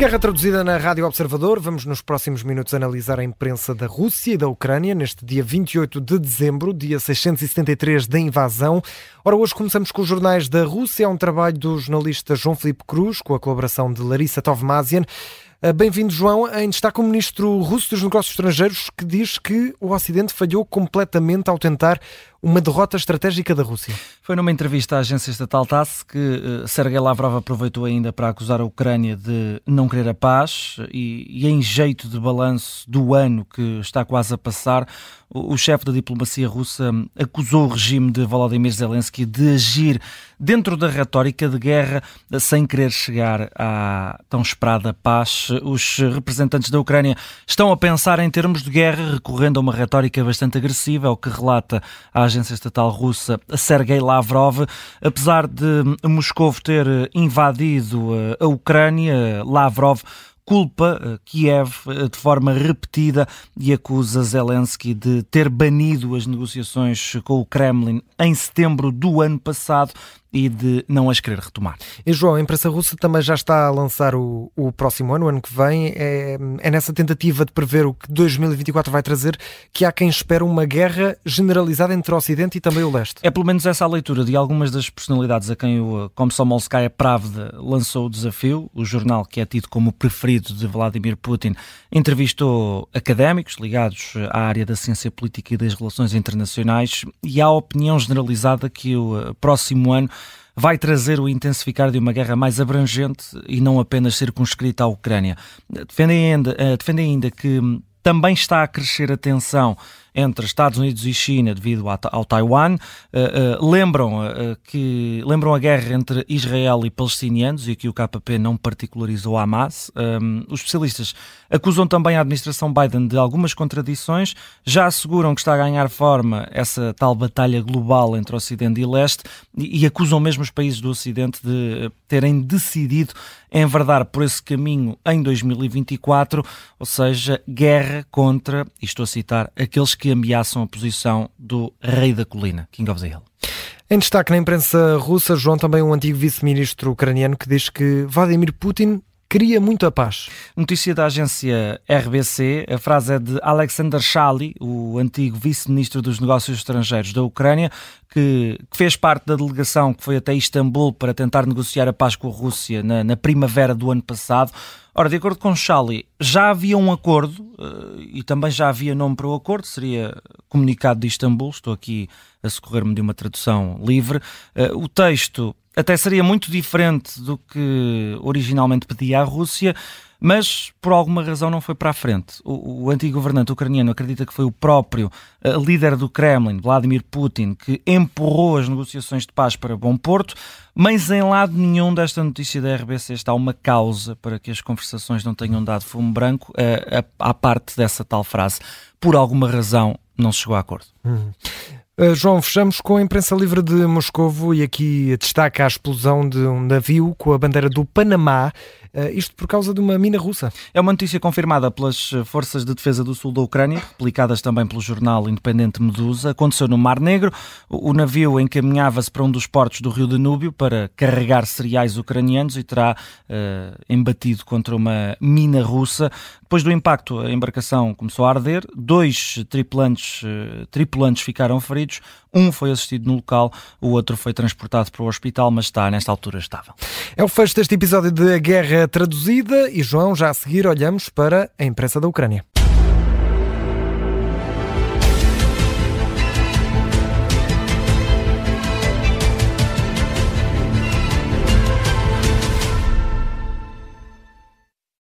Guerra traduzida na Rádio Observador. Vamos nos próximos minutos analisar a imprensa da Rússia e da Ucrânia neste dia 28 de dezembro, dia 673 da invasão. Ora, hoje começamos com os jornais da Rússia. É um trabalho do jornalista João Felipe Cruz, com a colaboração de Larissa Tovmazian. Ah, bem-vindo, João. Em destaque o ministro russo dos Negócios Estrangeiros, que diz que o Ocidente falhou completamente ao tentar uma derrota estratégica da Rússia. Foi numa entrevista à agência estatal TASS que uh, Sergei Lavrov aproveitou ainda para acusar a Ucrânia de não querer a paz e, e em jeito de balanço do ano que está quase a passar, o, o chefe da diplomacia russa acusou o regime de Volodymyr Zelensky de agir dentro da retórica de guerra sem querer chegar à tão esperada paz. Os representantes da Ucrânia estão a pensar em termos de guerra, recorrendo a uma retórica bastante agressiva, é o que relata a agência estatal russa Sergei Lavrov. Apesar de Moscou ter invadido eh, a Ucrânia, Lavrov culpa eh, Kiev eh, de forma repetida e acusa Zelensky de ter banido as negociações com o Kremlin em setembro do ano passado e de não as querer retomar. E João, a imprensa russa também já está a lançar o, o próximo ano, o ano que vem. É, é, nessa tentativa de prever o que 2024 vai trazer que há quem espera uma guerra generalizada entre o Ocidente e também o Leste. É pelo menos essa a leitura de algumas das personalidades a quem o Komsomolskaya Pravda lançou o desafio. O jornal que é tido como preferido de Vladimir Putin entrevistou académicos ligados à área da ciência política e das relações internacionais e há a opinião generalizada que o próximo ano vai trazer o intensificar de uma guerra mais abrangente e não apenas circunscrita à Ucrânia. Defendem ainda, eh, defendem ainda que também está a crescer a tensão entre Estados Unidos e China devido ao Taiwan. Uh, uh, lembram, uh, que, lembram a guerra entre Israel e palestinianos e aqui o KP não particularizou a Hamas. Um, os especialistas acusam também a administração Biden de algumas contradições, já asseguram que está a ganhar forma essa tal batalha global entre Ocidente e Leste e, e acusam mesmo os países do Ocidente de terem decidido enverdar por esse caminho em 2024, ou seja, guerra contra, e estou a citar, aqueles que ameaçam a posição do rei da colina, King of the Hill. Em destaque na imprensa russa, João, também um antigo vice-ministro ucraniano que diz que Vladimir Putin queria muito a paz. Notícia da agência RBC, a frase é de Alexander Shali, o antigo vice-ministro dos negócios estrangeiros da Ucrânia, que, que, fez parte da delegação que foi até Istambul para tentar negociar a paz com a Rússia na, na primavera do ano passado. Ora, de acordo com Shali, já havia um acordo uh, e também já havia nome para o acordo, seria comunicado de Istambul, estou aqui a socorrer-me de uma tradução livre. Uh, o texto até seria muito diferente do que originalmente pedia a Rússia, mas por alguma razão não foi para a frente. O, o antigo governante ucraniano acredita que foi o próprio uh, líder do Kremlin, Vladimir Putin, que empurrou as negociações de paz para bom porto, mas em lado nenhum desta notícia da RBC está uma causa para que as conversações não tenham dado fumo branco uh, à parte dessa tal frase. Por alguma razão não se chegou a acordo. Hum. Uh, João, fechamos com a imprensa livre de Moscovo e aqui destaca a explosão de um navio com a bandeira do Panamá Uh, isto por causa de uma mina russa. É uma notícia confirmada pelas Forças de Defesa do Sul da Ucrânia, publicadas também pelo jornal independente Medusa. Aconteceu no Mar Negro. O, navio encaminhava-se para um dos portos do Rio Danúbio para carregar cereais ucranianos e terá uh, embatido contra uma mina russa. Depois do impacto, a embarcação começou a arder. Dois tripulantes, tripulantes ficaram feridos. Um foi assistido no local, o outro foi transportado para o hospital, mas está nesta altura estável. É o fecho deste episódio de A Guerra Traduzida e, João, já a seguir olhamos para a imprensa da Ucrânia.